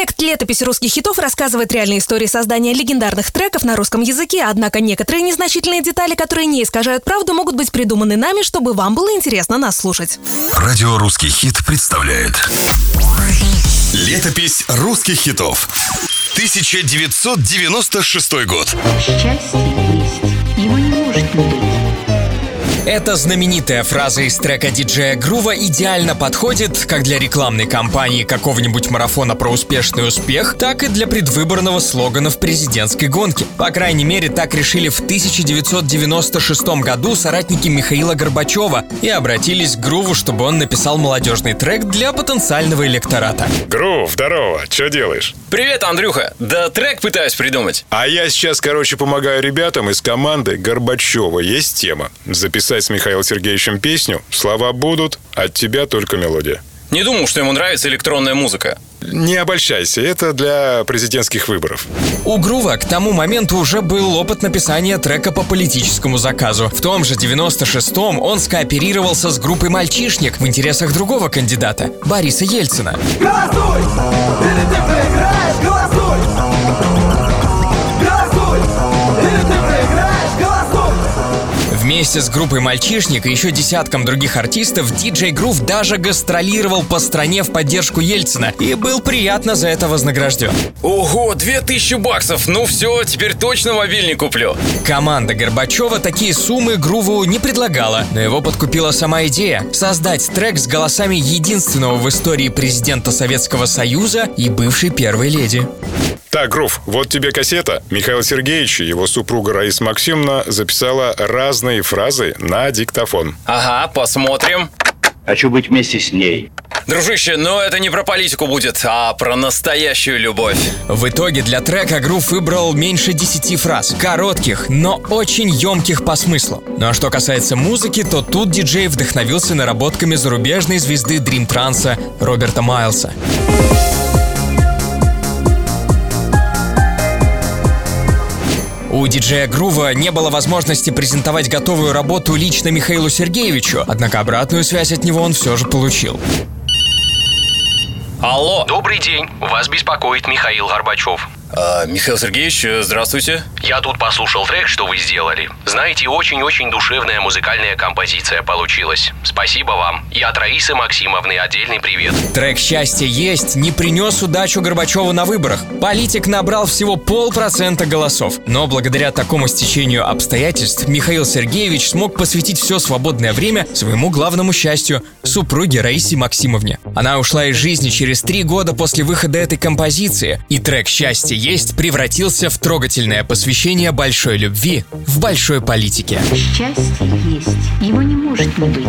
Проект «Летопись русских хитов» рассказывает реальные истории создания легендарных треков на русском языке, однако некоторые незначительные детали, которые не искажают правду, могут быть придуманы нами, чтобы вам было интересно нас слушать. Радио «Русский хит» представляет. Летопись русских хитов 1996 год. Счастье есть, его не может не быть. Эта знаменитая фраза из трека диджея Грува идеально подходит как для рекламной кампании какого-нибудь марафона про успешный успех, так и для предвыборного слогана в президентской гонке. По крайней мере, так решили в 1996 году соратники Михаила Горбачева и обратились к Груву, чтобы он написал молодежный трек для потенциального электората. Грув, здорово, что делаешь? Привет, Андрюха. Да трек пытаюсь придумать. А я сейчас, короче, помогаю ребятам из команды Горбачева. Есть тема. Записать с Михаилом Сергеевичем песню. Слова будут, от тебя только мелодия. Не думал, что ему нравится электронная музыка. Не обольщайся, это для президентских выборов. У Грува к тому моменту уже был опыт написания трека по политическому заказу. В том же 96-м он скооперировался с группой «Мальчишник» в интересах другого кандидата – Бориса Ельцина. Голосуй! Или ты Вместе с группой «Мальчишник» и еще десятком других артистов диджей Грув даже гастролировал по стране в поддержку Ельцина и был приятно за это вознагражден. Ого, 2000 баксов! Ну все, теперь точно мобильник куплю. Команда Горбачева такие суммы Груву не предлагала, но его подкупила сама идея – создать трек с голосами единственного в истории президента Советского Союза и бывшей первой леди. Так, Грув, вот тебе кассета. Михаил Сергеевич и его супруга Раиса Максимовна записала разные фразы на диктофон. Ага, посмотрим. Хочу быть вместе с ней. Дружище, но это не про политику будет, а про настоящую любовь. В итоге для трека Грув выбрал меньше 10 фраз. Коротких, но очень емких по смыслу. Ну а что касается музыки, то тут диджей вдохновился наработками зарубежной звезды Дрим Транса Роберта Майлса. У диджея Грува не было возможности презентовать готовую работу лично Михаилу Сергеевичу, однако обратную связь от него он все же получил. Алло. Добрый день, вас беспокоит Михаил Горбачев. А, Михаил Сергеевич, э, здравствуйте. Я тут послушал трек, что вы сделали. Знаете, очень-очень душевная музыкальная композиция получилась. Спасибо вам. И от Раисы Максимовны отдельный привет. Трек «Счастье есть» не принес удачу Горбачеву на выборах. Политик набрал всего полпроцента голосов. Но благодаря такому стечению обстоятельств Михаил Сергеевич смог посвятить все свободное время своему главному счастью – супруге Раисе Максимовне. Она ушла из жизни через три года после выхода этой композиции, и трек «Счастье есть» превратился в трогательное посвящение большой любви в большой политике. Счастье есть, его не может не быть.